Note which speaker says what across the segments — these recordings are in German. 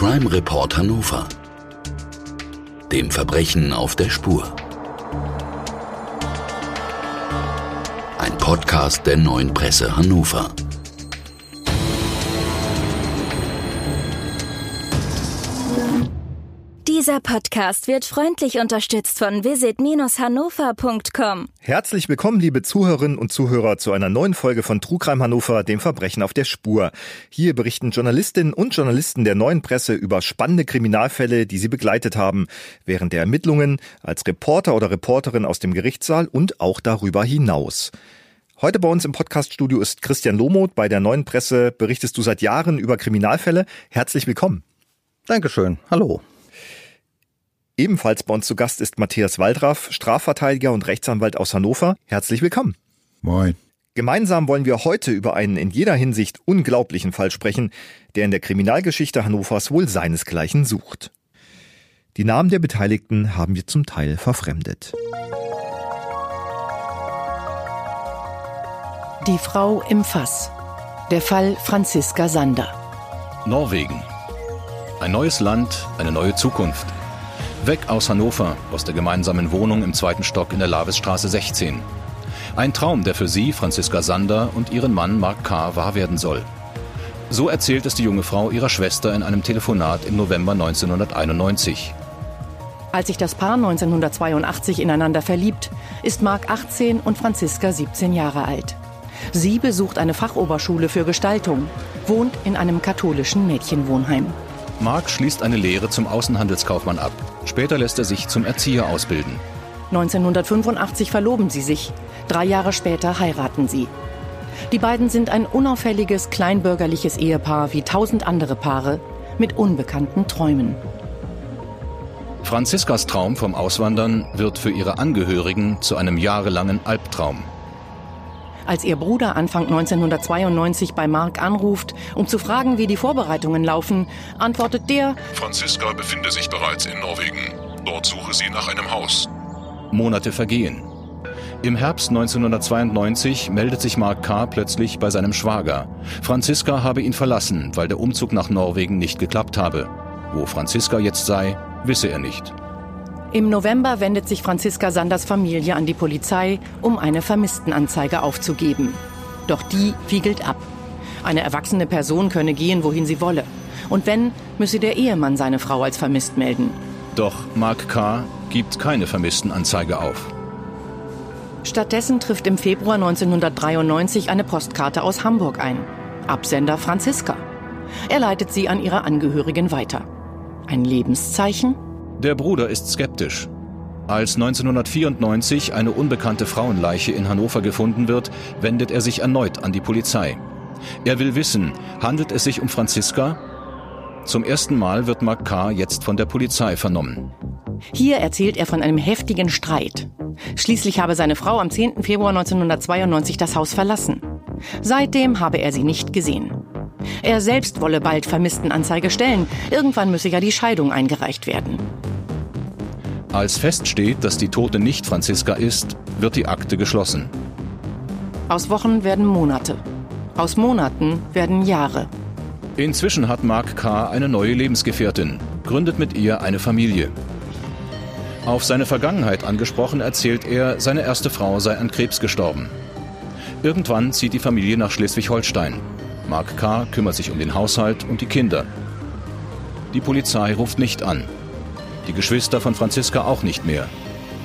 Speaker 1: Crime Report Hannover. Dem Verbrechen auf der Spur. Ein Podcast der neuen Presse Hannover.
Speaker 2: Dieser Podcast wird freundlich unterstützt von visit-hannover.com.
Speaker 3: Herzlich willkommen, liebe Zuhörerinnen und Zuhörer, zu einer neuen Folge von Trugreim Hannover, dem Verbrechen auf der Spur. Hier berichten Journalistinnen und Journalisten der neuen Presse über spannende Kriminalfälle, die sie begleitet haben, während der Ermittlungen, als Reporter oder Reporterin aus dem Gerichtssaal und auch darüber hinaus. Heute bei uns im Podcaststudio ist Christian Lomoth. Bei der neuen Presse berichtest du seit Jahren über Kriminalfälle. Herzlich willkommen.
Speaker 4: Dankeschön. Hallo.
Speaker 3: Ebenfalls bei uns zu Gast ist Matthias Waldraff, Strafverteidiger und Rechtsanwalt aus Hannover. Herzlich willkommen.
Speaker 5: Moin.
Speaker 3: Gemeinsam wollen wir heute über einen in jeder Hinsicht unglaublichen Fall sprechen, der in der Kriminalgeschichte Hannovers wohl seinesgleichen sucht. Die Namen der Beteiligten haben wir zum Teil verfremdet.
Speaker 6: Die Frau im Fass. Der Fall Franziska Sander.
Speaker 7: Norwegen. Ein neues Land, eine neue Zukunft. Weg aus Hannover, aus der gemeinsamen Wohnung im zweiten Stock in der Lavisstraße 16. Ein Traum, der für sie, Franziska Sander, und ihren Mann Mark K. wahr werden soll. So erzählt es die junge Frau ihrer Schwester in einem Telefonat im November 1991.
Speaker 6: Als sich das Paar 1982 ineinander verliebt, ist Mark 18 und Franziska 17 Jahre alt. Sie besucht eine Fachoberschule für Gestaltung, wohnt in einem katholischen Mädchenwohnheim.
Speaker 7: Mark schließt eine Lehre zum Außenhandelskaufmann ab. Später lässt er sich zum Erzieher ausbilden.
Speaker 6: 1985 verloben sie sich. Drei Jahre später heiraten sie. Die beiden sind ein unauffälliges, kleinbürgerliches Ehepaar wie tausend andere Paare mit unbekannten Träumen.
Speaker 7: Franziskas Traum vom Auswandern wird für ihre Angehörigen zu einem jahrelangen Albtraum.
Speaker 6: Als ihr Bruder Anfang 1992 bei Mark anruft, um zu fragen, wie die Vorbereitungen laufen, antwortet der,
Speaker 8: Franziska befinde sich bereits in Norwegen. Dort suche sie nach einem Haus.
Speaker 7: Monate vergehen. Im Herbst 1992 meldet sich Mark K. plötzlich bei seinem Schwager. Franziska habe ihn verlassen, weil der Umzug nach Norwegen nicht geklappt habe. Wo Franziska jetzt sei, wisse er nicht.
Speaker 6: Im November wendet sich Franziska Sanders Familie an die Polizei, um eine Vermisstenanzeige aufzugeben. Doch die wiegelt ab. Eine erwachsene Person könne gehen, wohin sie wolle. Und wenn, müsse der Ehemann seine Frau als vermisst melden.
Speaker 7: Doch Mark K. gibt keine Vermisstenanzeige auf.
Speaker 6: Stattdessen trifft im Februar 1993 eine Postkarte aus Hamburg ein. Absender Franziska. Er leitet sie an ihre Angehörigen weiter. Ein Lebenszeichen?
Speaker 7: Der Bruder ist skeptisch. Als 1994 eine unbekannte Frauenleiche in Hannover gefunden wird, wendet er sich erneut an die Polizei. Er will wissen, handelt es sich um Franziska? Zum ersten Mal wird Mark K. jetzt von der Polizei vernommen.
Speaker 6: Hier erzählt er von einem heftigen Streit. Schließlich habe seine Frau am 10. Februar 1992 das Haus verlassen. Seitdem habe er sie nicht gesehen. Er selbst wolle bald Vermisstenanzeige stellen. Irgendwann müsse ja die Scheidung eingereicht werden.
Speaker 7: Als feststeht, dass die Tote nicht Franziska ist, wird die Akte geschlossen.
Speaker 6: Aus Wochen werden Monate. Aus Monaten werden Jahre.
Speaker 7: Inzwischen hat Mark K. eine neue Lebensgefährtin, gründet mit ihr eine Familie. Auf seine Vergangenheit angesprochen erzählt er, seine erste Frau sei an Krebs gestorben. Irgendwann zieht die Familie nach Schleswig-Holstein. Mark K. kümmert sich um den Haushalt und die Kinder. Die Polizei ruft nicht an. Die Geschwister von Franziska auch nicht mehr.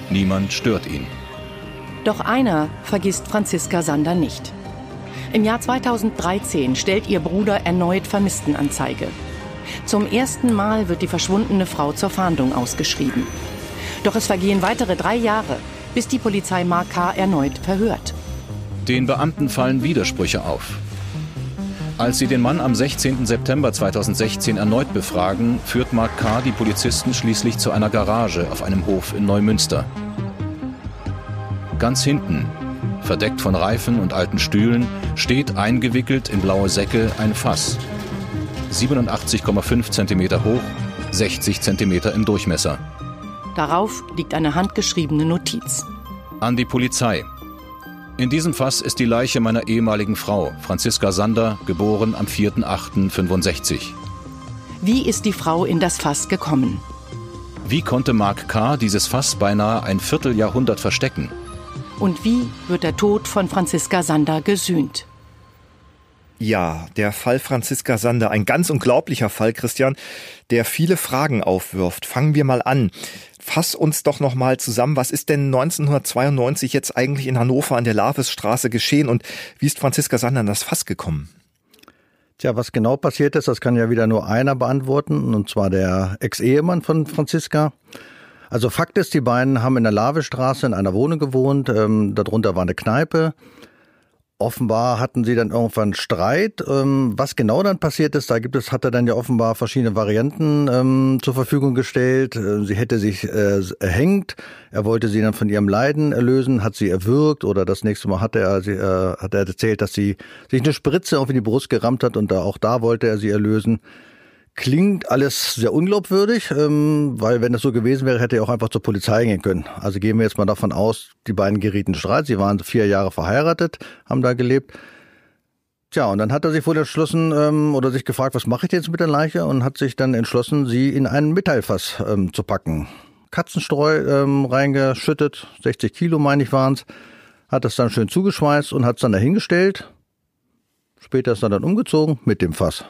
Speaker 7: Niemand stört ihn.
Speaker 6: Doch einer vergisst Franziska Sander nicht. Im Jahr 2013 stellt ihr Bruder erneut Vermisstenanzeige. Zum ersten Mal wird die verschwundene Frau zur Fahndung ausgeschrieben. Doch es vergehen weitere drei Jahre, bis die Polizei Mark K. erneut verhört.
Speaker 7: Den Beamten fallen Widersprüche auf. Als sie den Mann am 16. September 2016 erneut befragen, führt Mark K. die Polizisten schließlich zu einer Garage auf einem Hof in Neumünster. Ganz hinten, verdeckt von Reifen und alten Stühlen, steht eingewickelt in blaue Säcke ein Fass. 87,5 cm hoch, 60 cm im Durchmesser.
Speaker 6: Darauf liegt eine handgeschriebene Notiz.
Speaker 7: An die Polizei. In diesem Fass ist die Leiche meiner ehemaligen Frau, Franziska Sander, geboren am 4.8.65.
Speaker 6: Wie ist die Frau in das Fass gekommen?
Speaker 7: Wie konnte Mark K. dieses Fass beinahe ein Vierteljahrhundert verstecken?
Speaker 6: Und wie wird der Tod von Franziska Sander gesühnt?
Speaker 3: Ja, der Fall Franziska Sander, ein ganz unglaublicher Fall, Christian, der viele Fragen aufwirft. Fangen wir mal an. Fass uns doch noch mal zusammen, was ist denn 1992 jetzt eigentlich in Hannover an der Lavesstraße geschehen und wie ist Franziska Sander an das Fass gekommen?
Speaker 4: Tja, was genau passiert ist, das kann ja wieder nur einer beantworten, und zwar der Ex-Ehemann von Franziska. Also Fakt ist, die beiden haben in der Lavestraße in einer Wohnung gewohnt, ähm, darunter war eine Kneipe. Offenbar hatten sie dann irgendwann Streit. Ähm, was genau dann passiert ist, da gibt es, hat er dann ja offenbar verschiedene Varianten ähm, zur Verfügung gestellt. Äh, sie hätte sich äh, erhängt, er wollte sie dann von ihrem Leiden erlösen, hat sie erwürgt oder das nächste Mal hat er, äh, hat er erzählt, dass sie sich eine Spritze auf die Brust gerammt hat und da, auch da wollte er sie erlösen. Klingt alles sehr unglaubwürdig, ähm, weil wenn das so gewesen wäre, hätte er auch einfach zur Polizei gehen können. Also gehen wir jetzt mal davon aus, die beiden gerieten Streit. Sie waren vier Jahre verheiratet, haben da gelebt. Tja, und dann hat er sich wohl entschlossen ähm, oder sich gefragt, was mache ich jetzt mit der Leiche? Und hat sich dann entschlossen, sie in einen Metallfass ähm, zu packen. Katzenstreu ähm, reingeschüttet, 60 Kilo meine ich waren's. Hat das dann schön zugeschweißt und hat es dann dahingestellt. Später ist er dann umgezogen mit dem Fass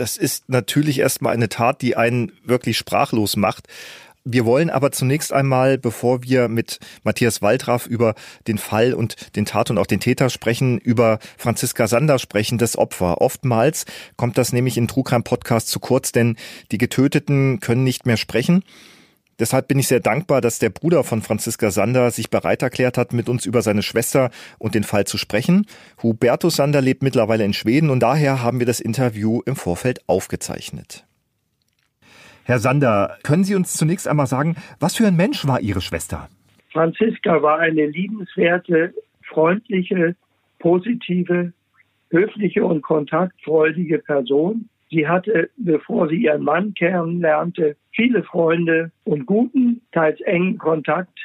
Speaker 3: das ist natürlich erstmal eine Tat, die einen wirklich sprachlos macht. Wir wollen aber zunächst einmal, bevor wir mit Matthias Waldraff über den Fall und den Tat und auch den Täter sprechen, über Franziska Sander sprechen, das Opfer. Oftmals kommt das nämlich in Trugheim Podcast zu kurz, denn die Getöteten können nicht mehr sprechen. Deshalb bin ich sehr dankbar, dass der Bruder von Franziska Sander sich bereit erklärt hat, mit uns über seine Schwester und den Fall zu sprechen. Hubertus Sander lebt mittlerweile in Schweden und daher haben wir das Interview im Vorfeld aufgezeichnet. Herr Sander, können Sie uns zunächst einmal sagen, was für ein Mensch war Ihre Schwester?
Speaker 5: Franziska war eine liebenswerte, freundliche, positive, höfliche und kontaktfreudige Person. Sie hatte, bevor sie ihren Mann kennenlernte, viele Freunde und guten, teils engen Kontakt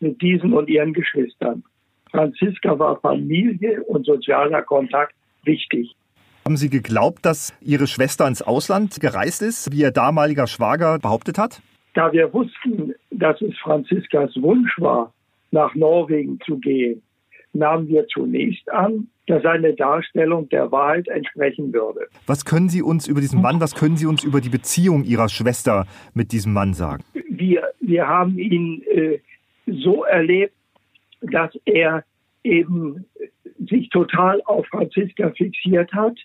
Speaker 5: mit diesen und ihren Geschwistern. Franziska war Familie und sozialer Kontakt wichtig.
Speaker 3: Haben Sie geglaubt, dass Ihre Schwester ins Ausland gereist ist, wie Ihr damaliger Schwager behauptet hat?
Speaker 5: Da wir wussten, dass es Franziskas Wunsch war, nach Norwegen zu gehen, nahmen wir zunächst an, dass seine Darstellung der Wahrheit entsprechen würde.
Speaker 3: Was können Sie uns über diesen Mann, was können Sie uns über die Beziehung Ihrer Schwester mit diesem Mann sagen?
Speaker 5: Wir, wir haben ihn äh, so erlebt, dass er eben sich total auf Franziska fixiert hat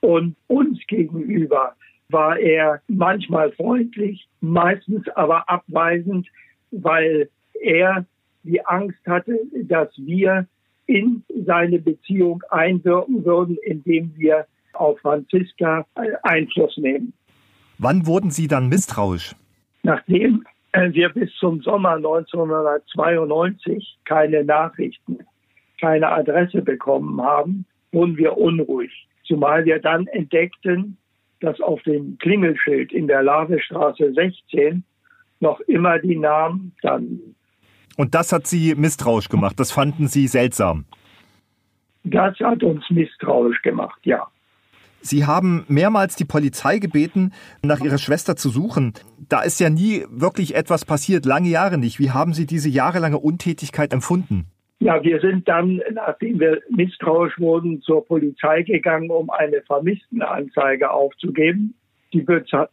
Speaker 5: und uns gegenüber war er manchmal freundlich, meistens aber abweisend, weil er die Angst hatte, dass wir in seine Beziehung einwirken würden, indem wir auf Franziska Einfluss nehmen.
Speaker 3: Wann wurden Sie dann misstrauisch?
Speaker 5: Nachdem äh, wir bis zum Sommer 1992 keine Nachrichten, keine Adresse bekommen haben, wurden wir unruhig. Zumal wir dann entdeckten, dass auf dem Klingelschild in der Lavestraße 16 noch immer die Namen standen.
Speaker 3: Und das hat Sie misstrauisch gemacht. Das fanden Sie seltsam.
Speaker 5: Das hat uns misstrauisch gemacht, ja.
Speaker 3: Sie haben mehrmals die Polizei gebeten, nach Ihrer Schwester zu suchen. Da ist ja nie wirklich etwas passiert, lange Jahre nicht. Wie haben Sie diese jahrelange Untätigkeit empfunden?
Speaker 5: Ja, wir sind dann, nachdem wir misstrauisch wurden, zur Polizei gegangen, um eine Vermisstenanzeige aufzugeben. Die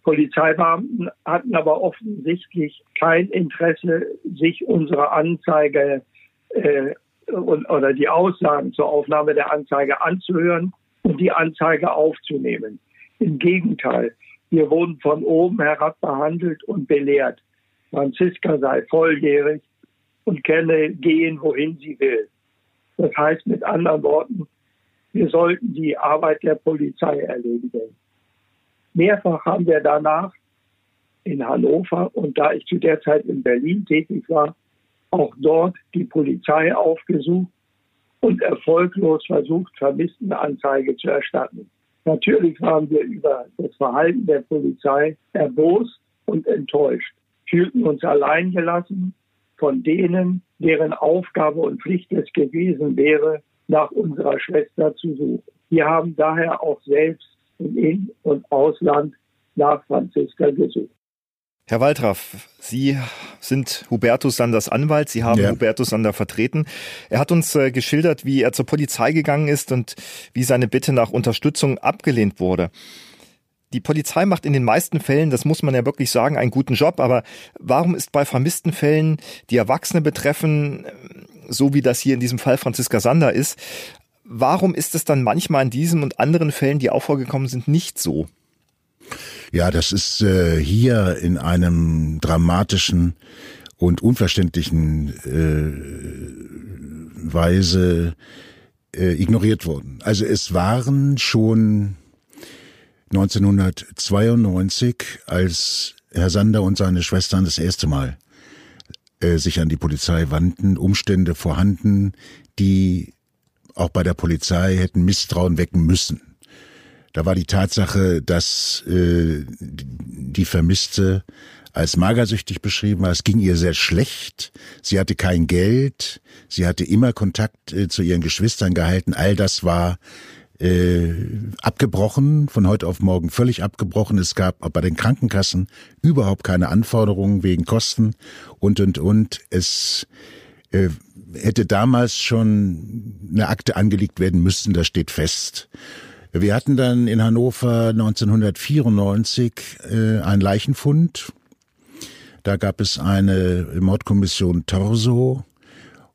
Speaker 5: Polizeibeamten hatten aber offensichtlich kein Interesse, sich unsere Anzeige äh, oder die Aussagen zur Aufnahme der Anzeige anzuhören und die Anzeige aufzunehmen. Im Gegenteil, wir wurden von oben herab behandelt und belehrt. Franziska sei volljährig und könne gehen, wohin sie will. Das heißt mit anderen Worten, wir sollten die Arbeit der Polizei erledigen. Mehrfach haben wir danach in Hannover und da ich zu der Zeit in Berlin tätig war, auch dort die Polizei aufgesucht und erfolglos versucht, Vermisstenanzeige zu erstatten. Natürlich waren wir über das Verhalten der Polizei erbost und enttäuscht, fühlten uns alleingelassen von denen, deren Aufgabe und Pflicht es gewesen wäre, nach unserer Schwester zu suchen. Wir haben daher auch selbst im In- und Ausland nach Franziska gesucht.
Speaker 3: Herr Waltraff, Sie sind Hubertus Sanders Anwalt. Sie haben ja. Hubertus Sander vertreten. Er hat uns äh, geschildert, wie er zur Polizei gegangen ist und wie seine Bitte nach Unterstützung abgelehnt wurde. Die Polizei macht in den meisten Fällen, das muss man ja wirklich sagen, einen guten Job. Aber warum ist bei vermissten Fällen, die Erwachsene betreffen, so wie das hier in diesem Fall Franziska Sander ist, warum ist es dann manchmal in diesem und anderen Fällen, die auch vorgekommen sind, nicht so?
Speaker 9: Ja, das ist äh, hier in einem dramatischen und unverständlichen äh, Weise äh, ignoriert worden. Also es waren schon 1992, als Herr Sander und seine Schwestern das erste Mal äh, sich an die Polizei wandten, Umstände vorhanden, die auch bei der Polizei hätten Misstrauen wecken müssen. Da war die Tatsache, dass äh, die Vermisste als magersüchtig beschrieben war. Es ging ihr sehr schlecht. Sie hatte kein Geld. Sie hatte immer Kontakt äh, zu ihren Geschwistern gehalten. All das war äh, abgebrochen, von heute auf morgen völlig abgebrochen. Es gab bei den Krankenkassen überhaupt keine Anforderungen wegen Kosten und, und, und. Es äh, hätte damals schon eine Akte angelegt werden müssen, das steht fest. Wir hatten dann in Hannover 1994 äh, einen Leichenfund. Da gab es eine Mordkommission Torso,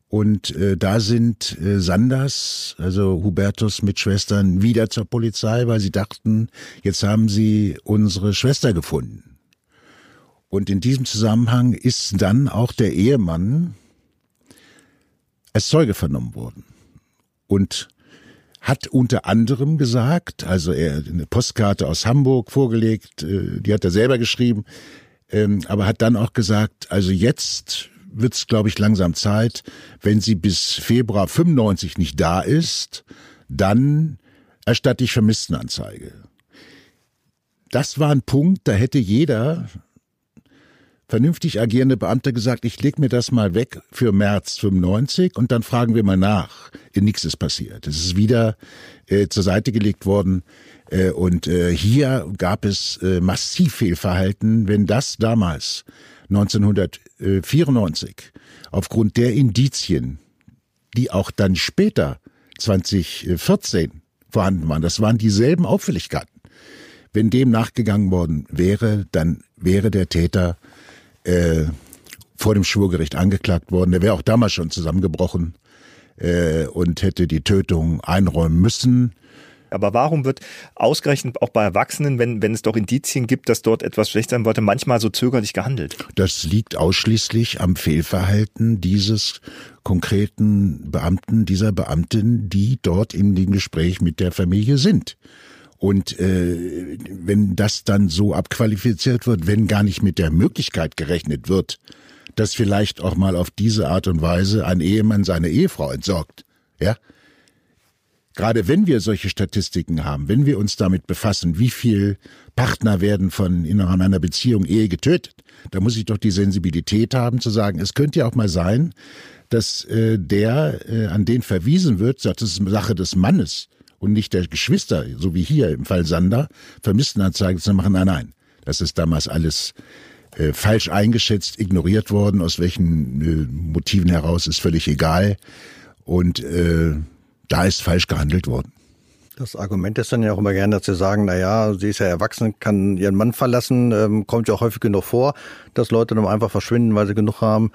Speaker 9: und äh, da sind äh, Sanders, also Hubertus mit Schwestern, wieder zur Polizei, weil sie dachten, jetzt haben sie unsere Schwester gefunden. Und in diesem Zusammenhang ist dann auch der Ehemann als Zeuge vernommen worden. Und hat unter anderem gesagt, also er eine Postkarte aus Hamburg vorgelegt, äh, die hat er selber geschrieben, ähm, aber hat dann auch gesagt, also jetzt wird es, glaube ich, langsam Zeit, wenn sie bis Februar 95 nicht da ist, dann erstatte ich Vermisstenanzeige. Das war ein Punkt, da hätte jeder vernünftig agierende Beamte gesagt, ich leg mir das mal weg für März 95 und dann fragen wir mal nach. Nichts ist passiert. Es ist wieder äh, zur Seite gelegt worden. Äh, und äh, hier gab es äh, massiv Fehlverhalten, wenn das damals 1994 aufgrund der Indizien, die auch dann später 2014 vorhanden waren, das waren dieselben Auffälligkeiten. Wenn dem nachgegangen worden wäre, dann wäre der Täter äh, vor dem Schwurgericht angeklagt worden. Der wäre auch damals schon zusammengebrochen äh, und hätte die Tötung einräumen müssen.
Speaker 3: Aber warum wird ausgerechnet auch bei Erwachsenen, wenn, wenn es doch Indizien gibt, dass dort etwas schlecht sein wollte, manchmal so zögerlich gehandelt?
Speaker 9: Das liegt ausschließlich am Fehlverhalten dieses konkreten Beamten, dieser Beamtin, die dort in dem Gespräch mit der Familie sind. Und äh, wenn das dann so abqualifiziert wird, wenn gar nicht mit der Möglichkeit gerechnet wird, dass vielleicht auch mal auf diese Art und Weise ein Ehemann seine Ehefrau entsorgt, ja, Gerade wenn wir solche Statistiken haben, wenn wir uns damit befassen, wie viel Partner werden von innerhalb einer Beziehung Ehe getötet, da muss ich doch die Sensibilität haben zu sagen, es könnte ja auch mal sein, dass äh, der, äh, an den verwiesen wird, sagt, es ist Sache des Mannes und nicht der Geschwister, so wie hier im Fall Sander, Vermisstenanzeige zu machen. Nein, nein, das ist damals alles äh, falsch eingeschätzt, ignoriert worden. Aus welchen äh, Motiven heraus ist völlig egal. Und äh, da ist falsch gehandelt worden.
Speaker 4: Das Argument ist dann ja auch immer gerne, dass sie sagen, na ja, sie ist ja erwachsen, kann ihren Mann verlassen, ähm, kommt ja auch häufig genug vor, dass Leute dann einfach verschwinden, weil sie genug haben.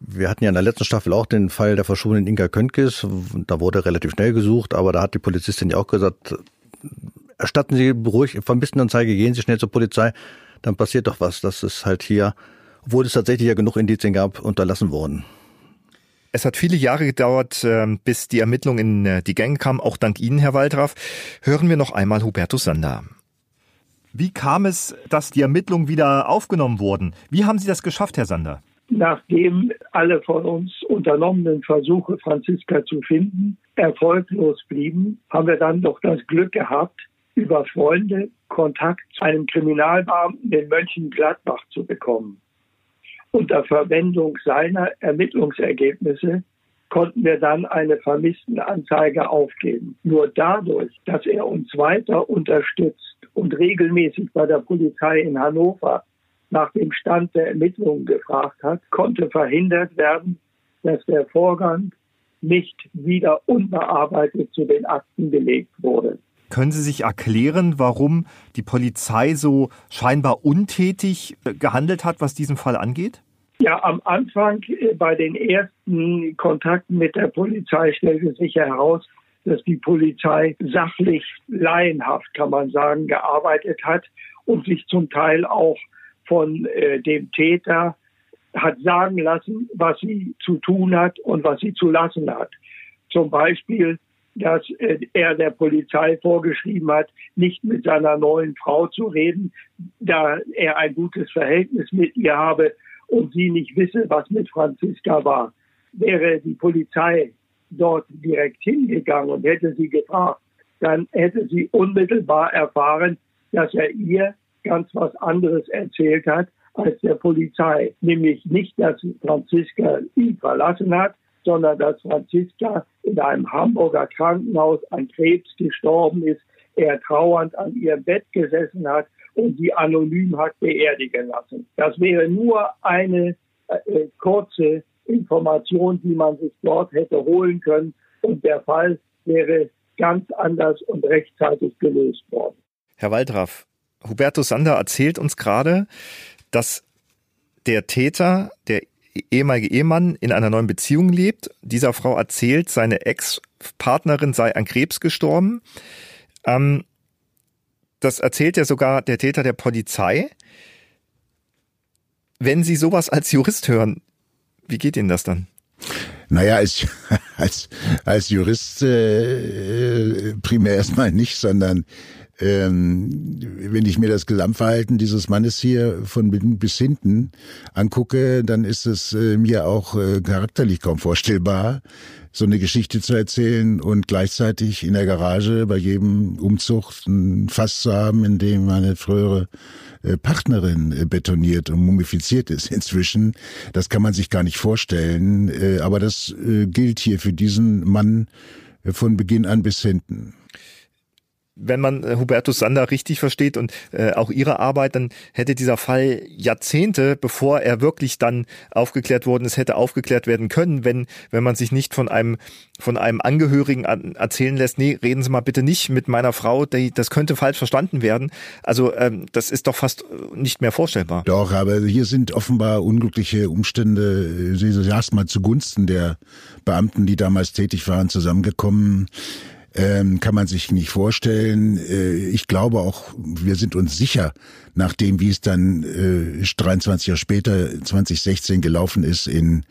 Speaker 4: Wir hatten ja in der letzten Staffel auch den Fall der verschwundenen Inga Könkes. Da wurde relativ schnell gesucht, aber da hat die Polizistin ja auch gesagt, erstatten Sie ruhig Vermisstenanzeige, gehen Sie schnell zur Polizei, dann passiert doch was. Das ist halt hier, obwohl es tatsächlich ja genug Indizien gab, unterlassen worden.
Speaker 3: Es hat viele Jahre gedauert, ähm, bis die Ermittlung in äh, die Gänge kam, auch dank Ihnen, Herr Waldraff. Hören wir noch einmal Hubertus Sander. Wie kam es, dass die Ermittlungen wieder aufgenommen wurden? Wie haben Sie das geschafft, Herr Sander?
Speaker 5: Nachdem alle von uns unternommenen Versuche, Franziska zu finden, erfolglos blieben, haben wir dann doch das Glück gehabt, über Freunde Kontakt zu einem Kriminalbeamten in Mönchengladbach zu bekommen. Unter Verwendung seiner Ermittlungsergebnisse konnten wir dann eine Vermisstenanzeige aufgeben. Nur dadurch, dass er uns weiter unterstützt und regelmäßig bei der Polizei in Hannover nach dem Stand der Ermittlungen gefragt hat, konnte verhindert werden, dass der Vorgang nicht wieder unbearbeitet zu den Akten gelegt wurde.
Speaker 3: Können Sie sich erklären, warum die Polizei so scheinbar untätig äh, gehandelt hat, was diesen Fall angeht?
Speaker 5: Ja, am Anfang äh, bei den ersten Kontakten mit der Polizei stellte sich heraus, dass die Polizei sachlich laienhaft, kann man sagen, gearbeitet hat und sich zum Teil auch von äh, dem Täter hat sagen lassen, was sie zu tun hat und was sie zu lassen hat. Zum Beispiel, dass äh, er der Polizei vorgeschrieben hat, nicht mit seiner neuen Frau zu reden, da er ein gutes Verhältnis mit ihr habe und sie nicht wisse, was mit Franziska war. Wäre die Polizei dort direkt hingegangen und hätte sie gefragt, dann hätte sie unmittelbar erfahren, dass er ihr ganz was anderes erzählt hat als der Polizei. Nämlich nicht, dass Franziska ihn verlassen hat, sondern dass Franziska in einem Hamburger Krankenhaus an Krebs gestorben ist, er trauernd an ihrem Bett gesessen hat und sie anonym hat beerdigen lassen. Das wäre nur eine äh, kurze Information, die man sich dort hätte holen können und der Fall wäre ganz anders und rechtzeitig gelöst worden.
Speaker 3: Herr Waldraff, Hubertus Sander erzählt uns gerade, dass der Täter, der ehemalige Ehemann, in einer neuen Beziehung lebt. Dieser Frau erzählt, seine Ex-Partnerin sei an Krebs gestorben. Ähm, das erzählt ja sogar der Täter der Polizei. Wenn Sie sowas als Jurist hören, wie geht Ihnen das dann?
Speaker 9: Naja, als, als, als Jurist äh, primär erstmal nicht, sondern ähm, wenn ich mir das Gesamtverhalten dieses Mannes hier von bis hinten angucke, dann ist es äh, mir auch äh, charakterlich kaum vorstellbar, so eine Geschichte zu erzählen und gleichzeitig in der Garage bei jedem Umzug ein Fass zu haben, in dem meine frühere äh, Partnerin äh, betoniert und mumifiziert ist inzwischen. Das kann man sich gar nicht vorstellen, äh, aber das gilt hier für diesen Mann von Beginn an bis hinten
Speaker 3: wenn man äh, Hubertus Sander richtig versteht und äh, auch ihre Arbeit, dann hätte dieser Fall Jahrzehnte, bevor er wirklich dann aufgeklärt worden ist, hätte aufgeklärt werden können, wenn wenn man sich nicht von einem von einem Angehörigen an, erzählen lässt, nee, reden Sie mal bitte nicht mit meiner Frau, die, das könnte falsch verstanden werden. Also ähm, das ist doch fast äh, nicht mehr vorstellbar.
Speaker 9: Doch, aber hier sind offenbar unglückliche Umstände, Sie äh, erstmal zugunsten der Beamten, die damals tätig waren, zusammengekommen ähm, kann man sich nicht vorstellen. Äh, ich glaube auch, wir sind uns sicher, nachdem wie es dann äh, 23 Jahre später, 2016 gelaufen ist in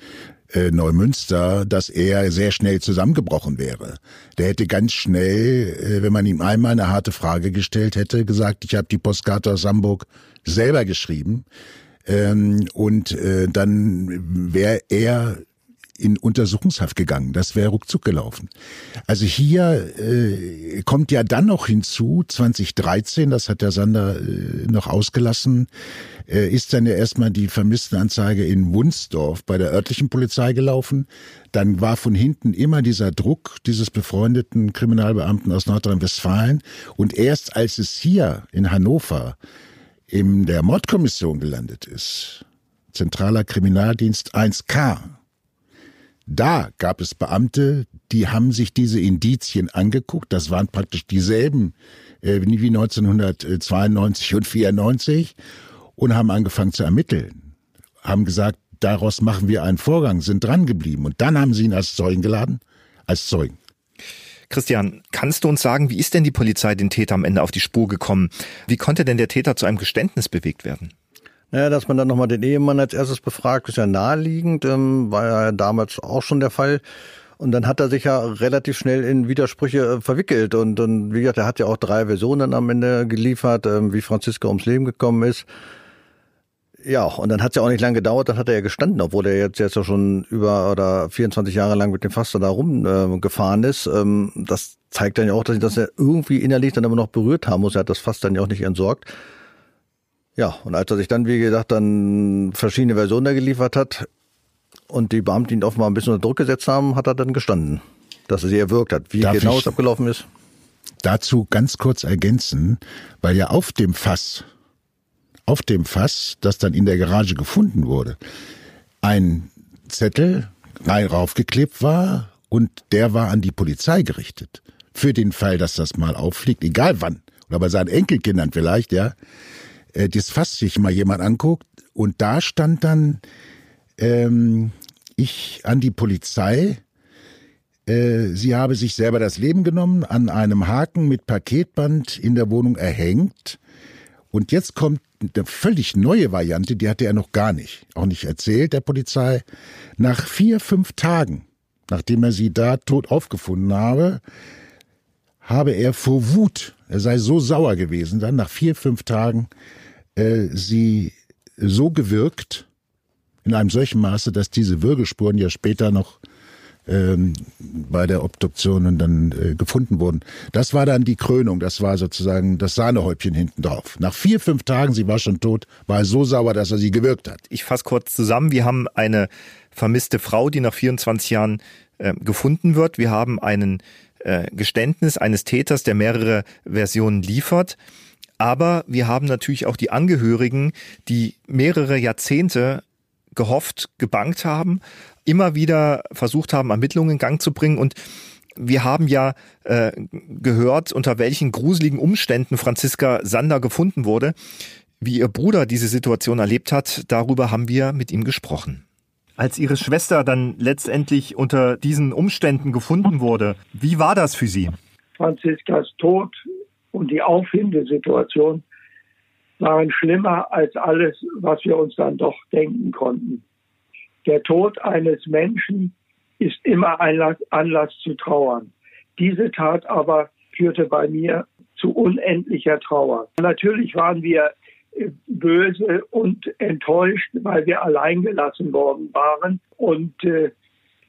Speaker 9: äh, Neumünster, dass er sehr schnell zusammengebrochen wäre. Der hätte ganz schnell, äh, wenn man ihm einmal eine harte Frage gestellt hätte, gesagt, ich habe die Postkarte aus Hamburg selber geschrieben. Ähm, und äh, dann wäre er in Untersuchungshaft gegangen. Das wäre ruckzuck gelaufen. Also hier äh, kommt ja dann noch hinzu, 2013, das hat der Sander äh, noch ausgelassen, äh, ist dann ja erstmal die Vermisstenanzeige in Wunsdorf bei der örtlichen Polizei gelaufen. Dann war von hinten immer dieser Druck dieses befreundeten Kriminalbeamten aus Nordrhein-Westfalen. Und erst als es hier in Hannover in der Mordkommission gelandet ist, Zentraler Kriminaldienst 1K, da gab es Beamte, die haben sich diese Indizien angeguckt. Das waren praktisch dieselben äh, wie 1992 und 94 und haben angefangen zu ermitteln. Haben gesagt, daraus machen wir einen Vorgang, sind dran geblieben. Und dann haben sie ihn als Zeugen geladen, als Zeugen.
Speaker 3: Christian, kannst du uns sagen, wie ist denn die Polizei den Täter am Ende auf die Spur gekommen? Wie konnte denn der Täter zu einem Geständnis bewegt werden?
Speaker 4: Naja, dass man dann nochmal den Ehemann als erstes befragt, ist ja naheliegend, ähm, war ja damals auch schon der Fall. Und dann hat er sich ja relativ schnell in Widersprüche äh, verwickelt. Und, und wie gesagt, er hat ja auch drei Versionen am Ende geliefert, ähm, wie Franziska ums Leben gekommen ist. Ja, und dann hat es ja auch nicht lange gedauert, dann hat er ja gestanden, obwohl er jetzt jetzt ja schon über oder 24 Jahre lang mit dem Faster da rumgefahren äh, ist. Ähm, das zeigt dann ja auch, dass, dass er irgendwie innerlich dann immer noch berührt haben muss. Er hat das Fass dann ja auch nicht entsorgt. Ja, und als er sich dann, wie gesagt, dann verschiedene Versionen da geliefert hat und die Beamten ihn offenbar ein bisschen unter Druck gesetzt haben, hat er dann gestanden, dass er sie erwirkt hat. Wie
Speaker 9: darf
Speaker 4: genau es abgelaufen ist?
Speaker 9: dazu ganz kurz ergänzen, weil ja auf dem Fass, auf dem Fass, das dann in der Garage gefunden wurde, ein Zettel raufgeklebt war und der war an die Polizei gerichtet. Für den Fall, dass das mal auffliegt, egal wann, oder bei seinen Enkelkindern vielleicht, ja, äh, das Fass sich mal jemand anguckt und da stand dann, ähm, ich an die Polizei, äh, sie habe sich selber das Leben genommen, an einem Haken mit Paketband in der Wohnung erhängt. Und jetzt kommt eine völlig neue Variante, die hatte er noch gar nicht, auch nicht erzählt der Polizei. Nach vier, fünf Tagen, nachdem er sie da tot aufgefunden habe, habe er vor Wut, er sei so sauer gewesen, dann nach vier, fünf Tagen äh, sie so gewirkt, in einem solchen Maße, dass diese Würgespuren ja später noch ähm, bei der Obduktion dann äh, gefunden wurden. Das war dann die Krönung, das war sozusagen das Sahnehäubchen hinten drauf. Nach vier, fünf Tagen, sie war schon tot, war er so sauer, dass er sie gewirkt hat.
Speaker 3: Ich fasse kurz zusammen. Wir haben eine vermisste Frau, die nach 24 Jahren äh, gefunden wird. Wir haben einen äh, Geständnis eines Täters, der mehrere Versionen liefert. Aber wir haben natürlich auch die Angehörigen, die mehrere Jahrzehnte gehofft, gebankt haben, immer wieder versucht haben, Ermittlungen in Gang zu bringen und wir haben ja äh, gehört, unter welchen gruseligen Umständen Franziska Sander gefunden wurde. Wie ihr Bruder diese Situation erlebt hat, darüber haben wir mit ihm gesprochen. Als ihre Schwester dann letztendlich unter diesen Umständen gefunden wurde, wie war das für Sie?
Speaker 5: Franziskas Tod und die Auffindesituation waren schlimmer als alles, was wir uns dann doch denken konnten. Der Tod eines Menschen ist immer ein Anlass zu trauern. Diese Tat aber führte bei mir zu unendlicher Trauer. Natürlich waren wir äh, böse und enttäuscht, weil wir alleingelassen worden waren und äh,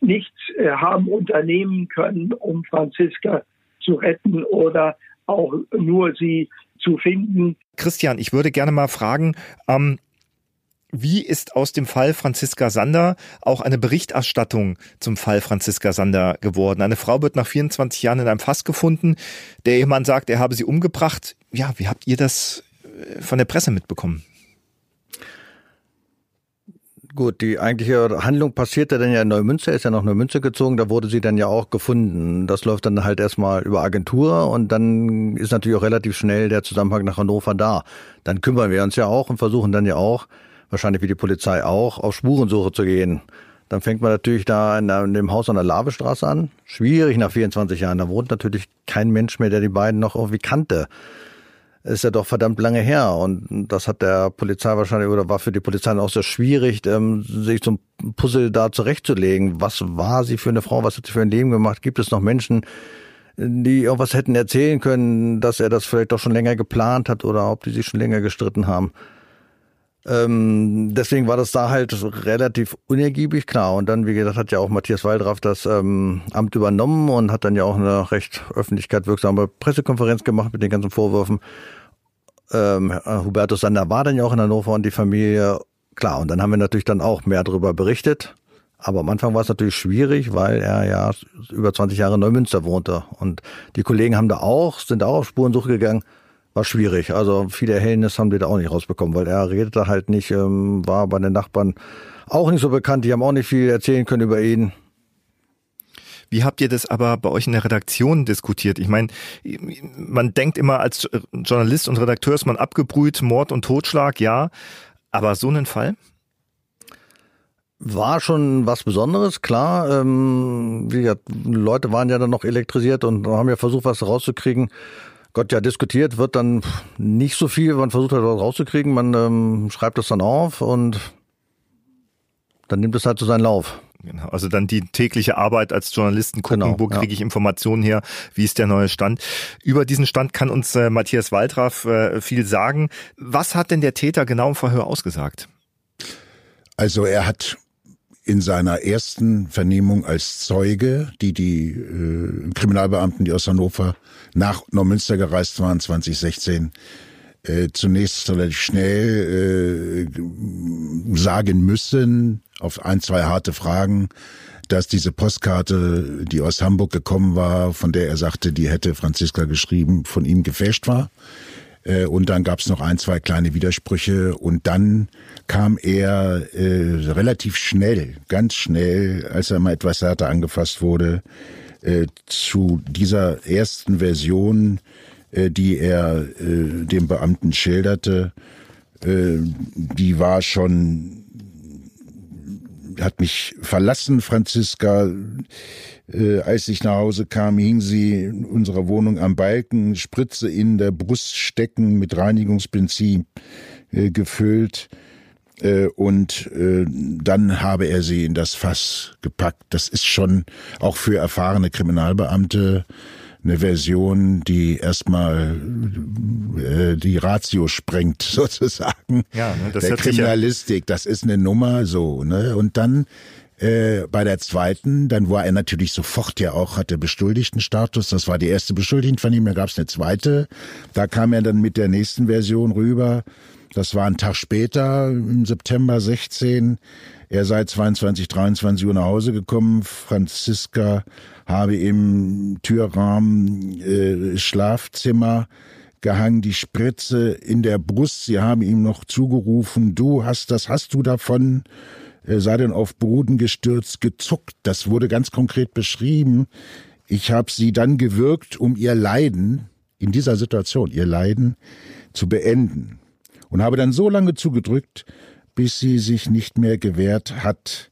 Speaker 5: nichts äh, haben unternehmen können, um Franziska zu retten oder auch nur sie zu finden.
Speaker 3: Christian, ich würde gerne mal fragen, ähm, wie ist aus dem Fall Franziska Sander auch eine Berichterstattung zum Fall Franziska Sander geworden? Eine Frau wird nach 24 Jahren in einem Fass gefunden. Der Ehemann sagt, er habe sie umgebracht. Ja, wie habt ihr das äh, von der Presse mitbekommen?
Speaker 4: Gut, die eigentliche Handlung passierte dann ja in Neumünster, ist ja nach Neumünster gezogen, da wurde sie dann ja auch gefunden. Das läuft dann halt erstmal über Agentur und dann ist natürlich auch relativ schnell der Zusammenhang nach Hannover da. Dann kümmern wir uns ja auch und versuchen dann ja auch, wahrscheinlich wie die Polizei auch, auf Spurensuche zu gehen. Dann fängt man natürlich da in, dem Haus an der Lavestraße an. Schwierig nach 24 Jahren. Da wohnt natürlich kein Mensch mehr, der die beiden noch irgendwie kannte ist ja doch verdammt lange her. Und das hat der Polizei wahrscheinlich oder war für die Polizei auch sehr schwierig, ähm, sich ein Puzzle da zurechtzulegen. Was war sie für eine Frau? Was hat sie für ein Leben gemacht? Gibt es noch Menschen, die irgendwas hätten erzählen können, dass er das vielleicht doch schon länger geplant hat oder ob die sich schon länger gestritten haben? Ähm, deswegen war das da halt relativ unergiebig, klar. Und dann, wie gesagt, hat ja auch Matthias Waldraff das ähm, Amt übernommen und hat dann ja auch eine recht öffentlichkeitswirksame Pressekonferenz gemacht mit den ganzen Vorwürfen. Ähm, Hubertus Sander war dann ja auch in Hannover und die Familie. Klar, und dann haben wir natürlich dann auch mehr darüber berichtet. Aber am Anfang war es natürlich schwierig, weil er ja über 20 Jahre in Neumünster wohnte. Und die Kollegen haben da auch, sind auch auf Spurensuche gegangen war schwierig. Also viele Erhellnis haben die da auch nicht rausbekommen, weil er redete halt nicht, ähm, war bei den Nachbarn auch nicht so bekannt. Die haben auch nicht viel erzählen können über ihn.
Speaker 3: Wie habt ihr das aber bei euch in der Redaktion diskutiert? Ich meine, man denkt immer als Journalist und Redakteur ist man abgebrüht, Mord und Totschlag, ja. Aber so einen Fall?
Speaker 4: War schon was Besonderes, klar. Ähm, wie gesagt, Leute waren ja dann noch elektrisiert und haben ja versucht, was rauszukriegen. Gott, ja, diskutiert wird dann nicht so viel. Man versucht halt was rauszukriegen, man ähm, schreibt das dann auf und dann nimmt es halt so seinen Lauf.
Speaker 3: Genau, also dann die tägliche Arbeit als Journalisten gucken, genau, wo kriege ja. ich Informationen her, wie ist der neue Stand. Über diesen Stand kann uns äh, Matthias Waldraff äh, viel sagen. Was hat denn der Täter genau im Verhör ausgesagt?
Speaker 9: Also er hat in seiner ersten Vernehmung als Zeuge, die die äh, Kriminalbeamten, die aus Hannover nach Neumünster gereist waren, 2016, äh, zunächst relativ schnell äh, sagen müssen, auf ein, zwei harte Fragen, dass diese Postkarte, die aus Hamburg gekommen war, von der er sagte, die hätte Franziska geschrieben, von ihm gefälscht war. Äh, und dann gab es noch ein, zwei kleine Widersprüche und dann kam er äh, relativ schnell, ganz schnell, als er mal etwas härter angefasst wurde, äh, zu dieser ersten Version, äh, die er äh, dem Beamten schilderte. Äh, die war schon hat mich verlassen, Franziska. Äh, als ich nach Hause kam, hing sie in unserer Wohnung am Balken, Spritze in der Brust stecken, mit Reinigungsbenzin äh, gefüllt. Äh, und äh, dann habe er sie in das Fass gepackt. Das ist schon auch für erfahrene Kriminalbeamte eine Version, die erstmal äh, die Ratio sprengt, sozusagen. Ja, ne, das der Kriminalistik, das ist eine Nummer so, ne? Und dann äh, bei der zweiten, dann war er natürlich sofort ja auch, hatte Beschuldigtenstatus. Das war die erste Beschuldigtenvernehmung, da gab es eine zweite. Da kam er dann mit der nächsten Version rüber. Das war ein Tag später, im September 16. Er sei 22, 23 Uhr nach Hause gekommen. Franziska habe im Türrahmen äh, Schlafzimmer gehangen, die Spritze in der Brust. Sie haben ihm noch zugerufen, du hast das, hast du davon? Er sei dann auf Boden gestürzt, gezuckt. Das wurde ganz konkret beschrieben. Ich habe sie dann gewirkt, um ihr Leiden, in dieser Situation, ihr Leiden zu beenden. Und habe dann so lange zugedrückt, bis sie sich nicht mehr gewehrt hat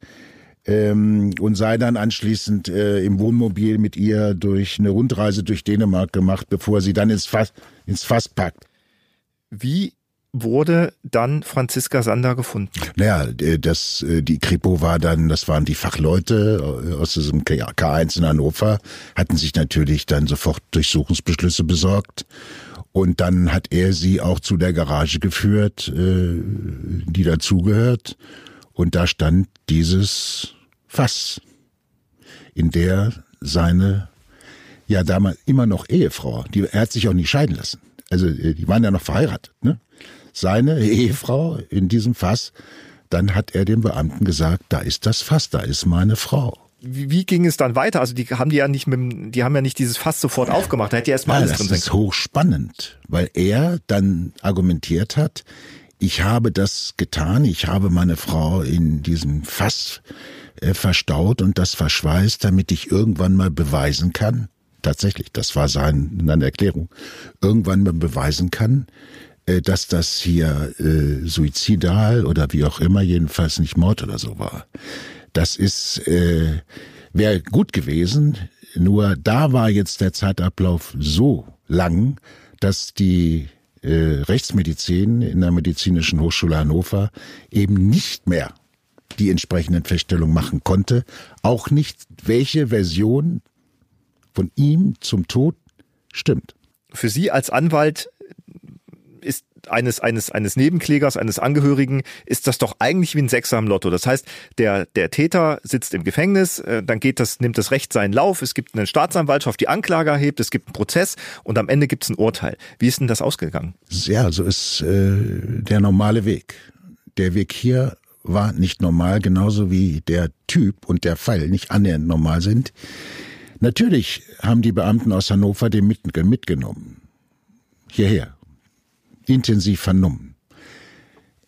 Speaker 9: ähm, und sei dann anschließend äh, im Wohnmobil mit ihr durch eine Rundreise durch Dänemark gemacht, bevor sie dann ins Fass, ins Fass packt.
Speaker 3: Wie wurde dann Franziska Sander gefunden?
Speaker 9: Naja, äh, das, äh, die Kripo war dann, das waren die Fachleute äh, aus diesem K1 in Hannover, hatten sich natürlich dann sofort Durchsuchungsbeschlüsse besorgt. Und dann hat er sie auch zu der Garage geführt, die dazugehört. Und da stand dieses Fass, in der seine, ja damals immer noch Ehefrau, die, er hat sich auch nicht scheiden lassen. Also die waren ja noch verheiratet, ne? Seine Ehefrau in diesem Fass, dann hat er dem Beamten gesagt, da ist das Fass, da ist meine Frau.
Speaker 3: Wie, ging es dann weiter? Also die haben die ja nicht mit, die haben ja nicht dieses Fass sofort aufgemacht. Da hätte ja erstmal alles
Speaker 9: das
Speaker 3: drin.
Speaker 9: Das ist hochspannend, weil er dann argumentiert hat, ich habe das getan, ich habe meine Frau in diesem Fass äh, verstaut und das verschweißt, damit ich irgendwann mal beweisen kann, tatsächlich, das war sein, seine Erklärung, irgendwann mal beweisen kann, dass das hier äh, suizidal oder wie auch immer, jedenfalls nicht Mord oder so war. Das ist, äh, wäre gut gewesen, nur da war jetzt der Zeitablauf so lang, dass die äh, Rechtsmedizin in der Medizinischen Hochschule Hannover eben nicht mehr die entsprechenden Feststellungen machen konnte, auch nicht, welche Version von ihm zum Tod stimmt.
Speaker 3: Für Sie als Anwalt eines, eines, eines Nebenklägers, eines Angehörigen, ist das doch eigentlich wie ein Sechser am Lotto. Das heißt, der, der Täter sitzt im Gefängnis, äh, dann geht das, nimmt das Recht seinen Lauf, es gibt eine Staatsanwaltschaft, die Anklage erhebt, es gibt einen Prozess und am Ende gibt es ein Urteil. Wie ist denn das ausgegangen?
Speaker 9: Ja, so ist äh, der normale Weg. Der Weg hier war nicht normal, genauso wie der Typ und der Fall nicht annähernd normal sind. Natürlich haben die Beamten aus Hannover den mitgenommen. Hierher intensiv vernommen.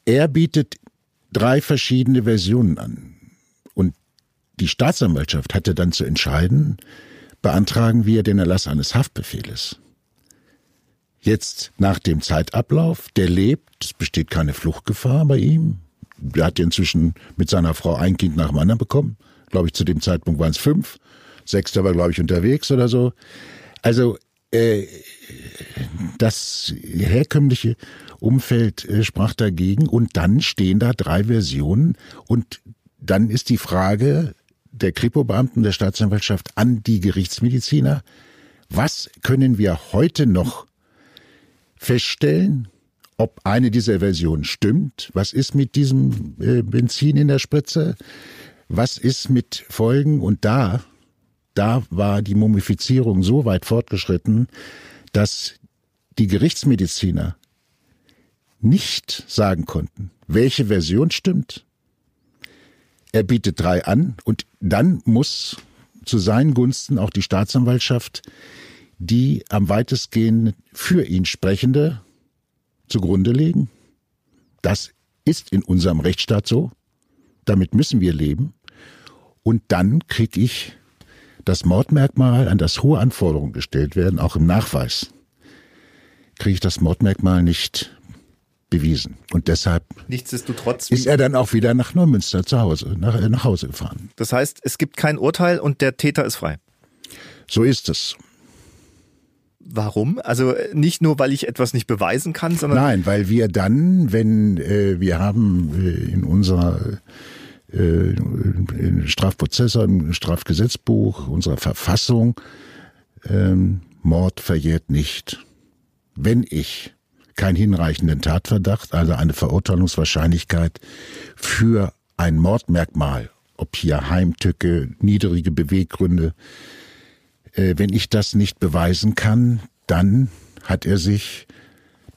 Speaker 9: Er bietet drei verschiedene Versionen an. Und die Staatsanwaltschaft hatte dann zu entscheiden, beantragen wir den Erlass eines Haftbefehles. Jetzt nach dem Zeitablauf, der lebt, es besteht keine Fluchtgefahr bei ihm. Er hat inzwischen mit seiner Frau ein Kind nach dem anderen bekommen. Glaube ich, zu dem Zeitpunkt waren es fünf. Sechster war, glaube ich, unterwegs oder so. Also äh, das herkömmliche Umfeld äh, sprach dagegen und dann stehen da drei Versionen und dann ist die Frage der Kripo-Beamten der Staatsanwaltschaft an die Gerichtsmediziner, was können wir heute noch feststellen, ob eine dieser Versionen stimmt? Was ist mit diesem äh, Benzin in der Spritze? Was ist mit Folgen? Und da da war die Mumifizierung so weit fortgeschritten, dass die Gerichtsmediziner nicht sagen konnten, welche Version stimmt. Er bietet drei an und dann muss zu seinen Gunsten auch die Staatsanwaltschaft die am weitestgehend für ihn Sprechende zugrunde legen. Das ist in unserem Rechtsstaat so. Damit müssen wir leben. Und dann kriege ich das Mordmerkmal, an das hohe Anforderungen gestellt werden, auch im Nachweis, kriege ich das Mordmerkmal nicht bewiesen. Und deshalb
Speaker 3: Nichtsdestotrotz
Speaker 9: ist er dann auch wieder nach Neumünster zu Hause, nach, äh, nach Hause gefahren.
Speaker 3: Das heißt, es gibt kein Urteil und der Täter ist frei.
Speaker 9: So ist es.
Speaker 3: Warum? Also äh, nicht nur, weil ich etwas nicht beweisen kann, sondern.
Speaker 9: Nein, weil wir dann, wenn äh, wir haben äh, in unserer äh, Strafprozess, im Strafgesetzbuch, unserer Verfassung, ähm, Mord verjährt nicht. Wenn ich keinen hinreichenden Tatverdacht, also eine Verurteilungswahrscheinlichkeit für ein Mordmerkmal, ob hier Heimtücke, niedrige Beweggründe, äh, wenn ich das nicht beweisen kann, dann hat er sich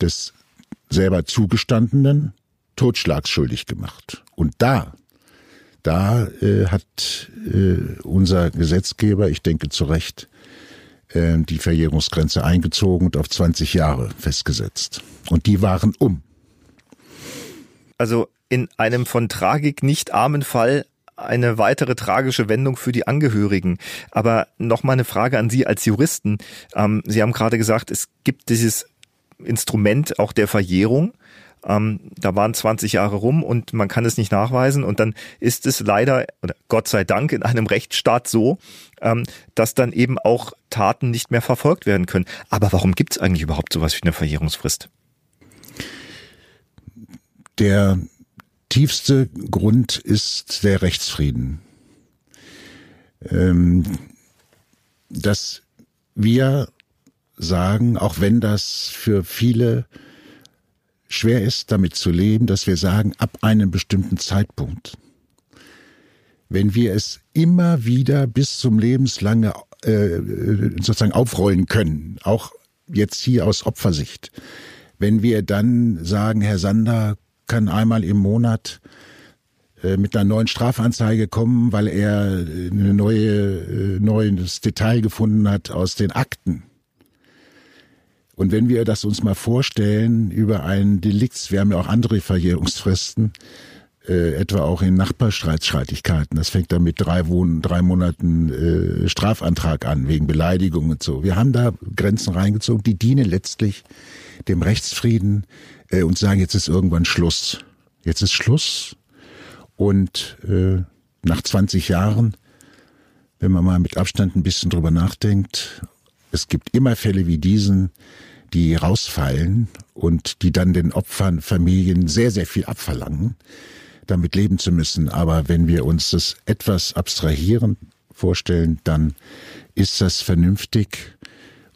Speaker 9: des selber zugestandenen Totschlags schuldig gemacht. Und da, da äh, hat äh, unser Gesetzgeber, ich denke zu Recht, äh, die Verjährungsgrenze eingezogen und auf 20 Jahre festgesetzt. Und die waren um.
Speaker 3: Also in einem von Tragik nicht armen Fall eine weitere tragische Wendung für die Angehörigen. Aber noch mal eine Frage an Sie als Juristen. Ähm, Sie haben gerade gesagt, es gibt dieses Instrument auch der Verjährung. Ähm, da waren 20 Jahre rum und man kann es nicht nachweisen. Und dann ist es leider, oder Gott sei Dank, in einem Rechtsstaat so, ähm, dass dann eben auch Taten nicht mehr verfolgt werden können. Aber warum gibt es eigentlich überhaupt sowas wie eine Verjährungsfrist?
Speaker 9: Der tiefste Grund ist der Rechtsfrieden. Ähm, dass wir sagen, auch wenn das für viele schwer ist, damit zu leben, dass wir sagen, ab einem bestimmten Zeitpunkt, wenn wir es immer wieder bis zum Lebenslange äh, sozusagen aufrollen können, auch jetzt hier aus Opfersicht, wenn wir dann sagen, Herr Sander, kann einmal im Monat äh, mit einer neuen Strafanzeige kommen, weil er eine neue, äh, neues Detail gefunden hat aus den Akten. Und wenn wir das uns mal vorstellen über einen Delikts, wir haben ja auch andere Verjährungsfristen, äh, etwa auch in Nachbarstreitstreitigkeiten. Das fängt dann mit drei, Wohnen, drei Monaten äh, Strafantrag an, wegen Beleidigung und so. Wir haben da Grenzen reingezogen, die dienen letztlich dem Rechtsfrieden, äh, und sagen, jetzt ist irgendwann Schluss. Jetzt ist Schluss. Und äh, nach 20 Jahren, wenn man mal mit Abstand ein bisschen drüber nachdenkt, es gibt immer Fälle wie diesen, die rausfallen und die dann den Opfern, Familien sehr, sehr viel abverlangen, damit leben zu müssen. Aber wenn wir uns das etwas abstrahieren vorstellen, dann ist das vernünftig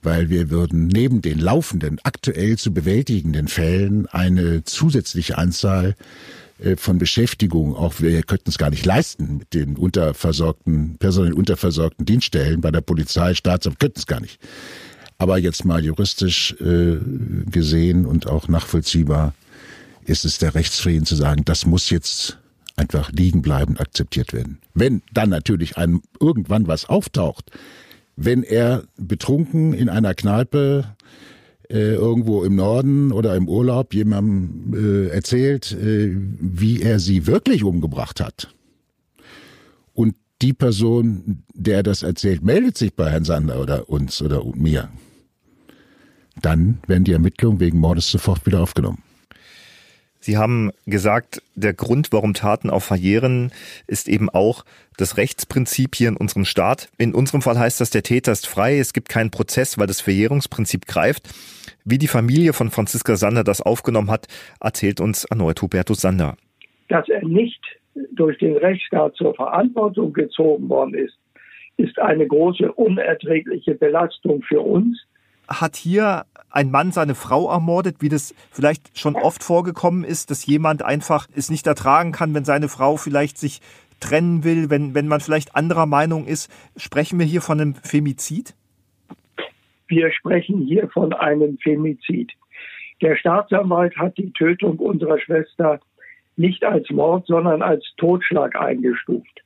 Speaker 9: weil wir würden neben den laufenden, aktuell zu bewältigenden Fällen eine zusätzliche Anzahl äh, von Beschäftigung, auch wir könnten es gar nicht leisten mit den unterversorgten, personell unterversorgten Dienststellen bei der Polizei, Staatsamt, könnten es gar nicht. Aber jetzt mal juristisch äh, gesehen und auch nachvollziehbar ist es der Rechtsfrieden zu sagen, das muss jetzt einfach liegen bleiben, akzeptiert werden. Wenn dann natürlich einem irgendwann was auftaucht, wenn er betrunken in einer Kneipe äh, irgendwo im Norden oder im Urlaub jemandem äh, erzählt, äh, wie er sie wirklich umgebracht hat. Und die Person, der das erzählt, meldet sich bei Herrn Sander oder uns oder mir. Dann werden die Ermittlungen wegen Mordes sofort wieder aufgenommen.
Speaker 3: Sie haben gesagt, der Grund, warum Taten auch verjähren, ist eben auch das Rechtsprinzip hier in unserem Staat. In unserem Fall heißt das, der Täter ist frei, es gibt keinen Prozess, weil das Verjährungsprinzip greift. Wie die Familie von Franziska Sander das aufgenommen hat, erzählt uns erneut Hubertus Sander.
Speaker 5: Dass er nicht durch den Rechtsstaat zur Verantwortung gezogen worden ist, ist eine große unerträgliche Belastung für uns.
Speaker 3: Hat hier ein Mann seine Frau ermordet, wie das vielleicht schon oft vorgekommen ist, dass jemand einfach es nicht ertragen kann, wenn seine Frau vielleicht sich trennen will, wenn, wenn man vielleicht anderer Meinung ist. Sprechen wir hier von einem Femizid?
Speaker 5: Wir sprechen hier von einem Femizid. Der Staatsanwalt hat die Tötung unserer Schwester nicht als Mord, sondern als Totschlag eingestuft.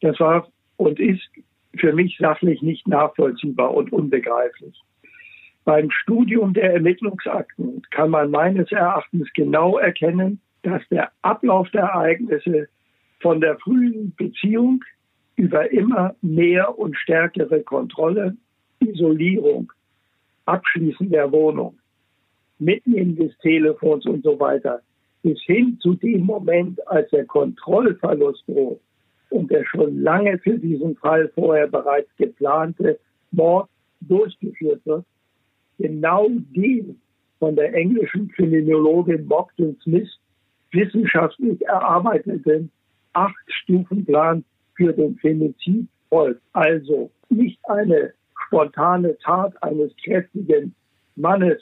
Speaker 5: Das war und ist für mich sachlich nicht nachvollziehbar und unbegreiflich. Beim Studium der Ermittlungsakten kann man meines Erachtens genau erkennen, dass der Ablauf der Ereignisse von der frühen Beziehung über immer mehr und stärkere Kontrolle, Isolierung, Abschließen der Wohnung, Mitnehmen des Telefons und so weiter, bis hin zu dem Moment, als der Kontrollverlust droht und der schon lange für diesen Fall vorher bereits geplante Mord durchgeführt wird, genau dem von der englischen Kriminologin Bogdan Smith wissenschaftlich erarbeiteten Acht-Stufen-Plan für den Femizid folgt. Also nicht eine spontane Tat eines kräftigen Mannes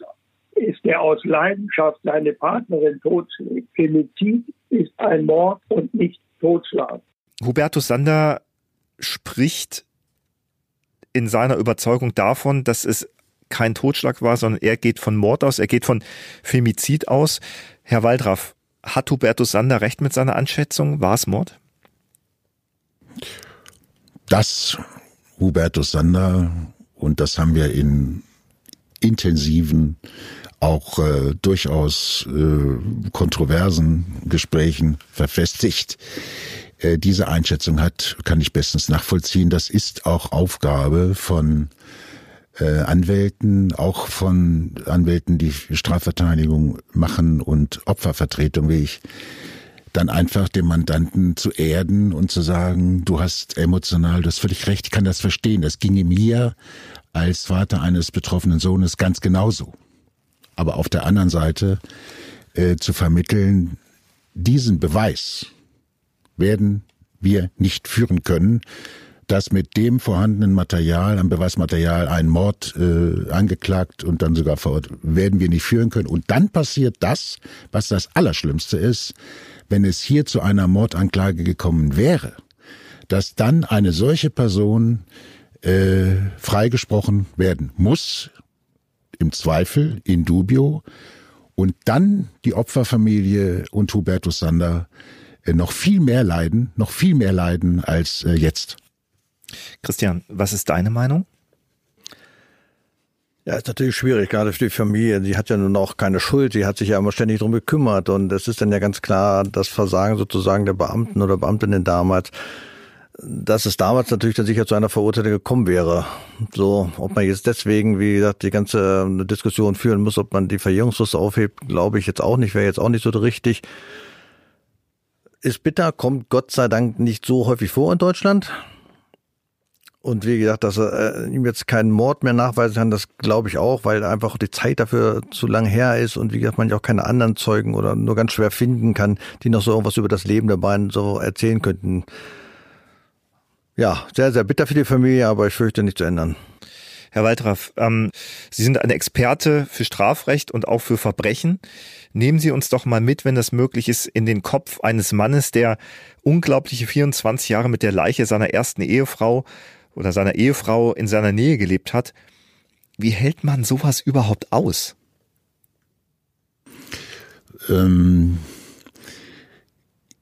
Speaker 5: ist, der aus Leidenschaft seine Partnerin totschlägt. Femizid ist ein Mord und nicht Totschlag.
Speaker 3: Hubertus Sander spricht in seiner Überzeugung davon, dass es kein Totschlag war, sondern er geht von Mord aus, er geht von Femizid aus. Herr Waldraff, hat Hubertus Sander recht mit seiner Einschätzung? War es Mord?
Speaker 9: Dass Hubertus Sander, und das haben wir in intensiven, auch äh, durchaus äh, kontroversen Gesprächen verfestigt, äh, diese Einschätzung hat, kann ich bestens nachvollziehen. Das ist auch Aufgabe von äh, Anwälten, auch von Anwälten, die Strafverteidigung machen und Opfervertretung, wie ich, dann einfach den Mandanten zu erden und zu sagen, du hast emotional, du hast völlig recht, ich kann das verstehen. Das ginge mir als Vater eines betroffenen Sohnes ganz genauso. Aber auf der anderen Seite äh, zu vermitteln, diesen Beweis werden wir nicht führen können, dass mit dem vorhandenen Material, am Beweismaterial, ein Mord äh, angeklagt und dann sogar Ort werden wir nicht führen können. Und dann passiert das, was das Allerschlimmste ist, wenn es hier zu einer Mordanklage gekommen wäre, dass dann eine solche Person äh, freigesprochen werden muss, im Zweifel, in dubio, und dann die Opferfamilie und Hubertus Sander äh, noch viel mehr leiden, noch viel mehr leiden als äh, jetzt.
Speaker 3: Christian, was ist deine Meinung?
Speaker 4: Ja, ist natürlich schwierig, gerade für die Familie. Die hat ja nun auch keine Schuld. Die hat sich ja immer ständig drum gekümmert. Und es ist dann ja ganz klar das Versagen sozusagen der Beamten oder Beamtinnen damals, dass es damals natürlich dann sicher zu einer Verurteilung gekommen wäre. So, ob man jetzt deswegen, wie gesagt, die ganze Diskussion führen muss, ob man die Verjährungsfrist aufhebt, glaube ich jetzt auch nicht, wäre jetzt auch nicht so richtig. Ist bitter, kommt Gott sei Dank nicht so häufig vor in Deutschland. Und wie gesagt, dass er äh, ihm jetzt keinen Mord mehr nachweisen kann, das glaube ich auch, weil einfach die Zeit dafür zu lang her ist und wie gesagt, man ja auch keine anderen Zeugen oder nur ganz schwer finden kann, die noch so irgendwas über das Leben der beiden so erzählen könnten. Ja, sehr, sehr bitter für die Familie, aber ich fürchte nicht zu ändern.
Speaker 3: Herr Waldraff, ähm, Sie sind ein Experte für Strafrecht und auch für Verbrechen. Nehmen Sie uns doch mal mit, wenn das möglich ist, in den Kopf eines Mannes, der unglaubliche 24 Jahre mit der Leiche seiner ersten Ehefrau oder seiner Ehefrau in seiner Nähe gelebt hat. Wie hält man sowas überhaupt aus?
Speaker 9: Ähm,